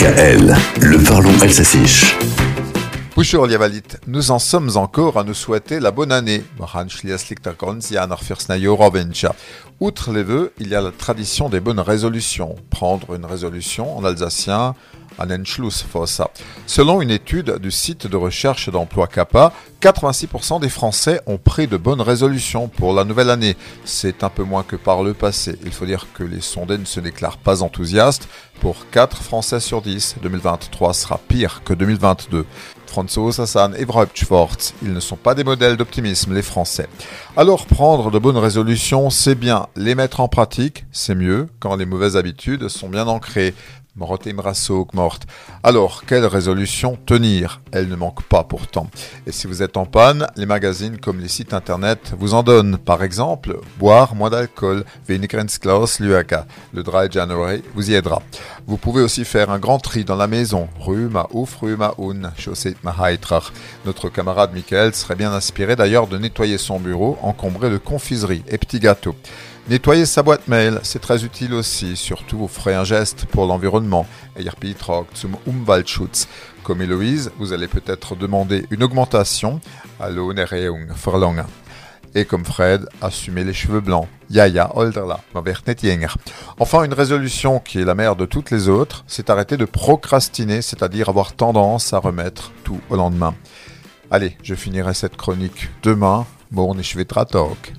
DKL, le parlons Elsassiche. Bonjour Liavalit, nous en sommes encore à nous souhaiter la bonne année. Outre les vœux, il y a la tradition des bonnes résolutions. Prendre une résolution en alsacien, Selon une étude du site de recherche d'emploi CAPA, 86% des Français ont pris de bonnes résolutions pour la nouvelle année. C'est un peu moins que par le passé. Il faut dire que les sondés ne se déclarent pas enthousiastes. Pour 4 Français sur 10, 2023 sera pire que 2022. François Hassan et Schwartz, ils ne sont pas des modèles d'optimisme, les Français. Alors prendre de bonnes résolutions, c'est bien. Les mettre en pratique, c'est mieux quand les mauvaises habitudes sont bien ancrées. morte. Alors, quelle résolution tenir? Elle ne manque pas pourtant. Et si vous êtes en panne, les magazines comme les sites internet vous en donnent. Par exemple, boire moins d'alcool, Klaus Luaka. Le Dry January vous y aidera. Vous pouvez aussi faire un grand tri dans la maison. Ruma ouf, ruma un, chaussée Notre camarade Michael serait bien inspiré d'ailleurs de nettoyer son bureau encombré de confiseries et petits gâteaux. Nettoyer sa boîte mail, c'est très utile aussi, surtout vous ferez un geste pour l'environnement. zum Umweltschutz. Comme Héloïse, vous allez peut-être demander une augmentation à verlangen. Et comme Fred, assumer les cheveux blancs. Yaya, olderla, Enfin, une résolution qui est la mère de toutes les autres, c'est arrêter de procrastiner, c'est-à-dire avoir tendance à remettre tout au lendemain. Allez, je finirai cette chronique demain. Bon, talk.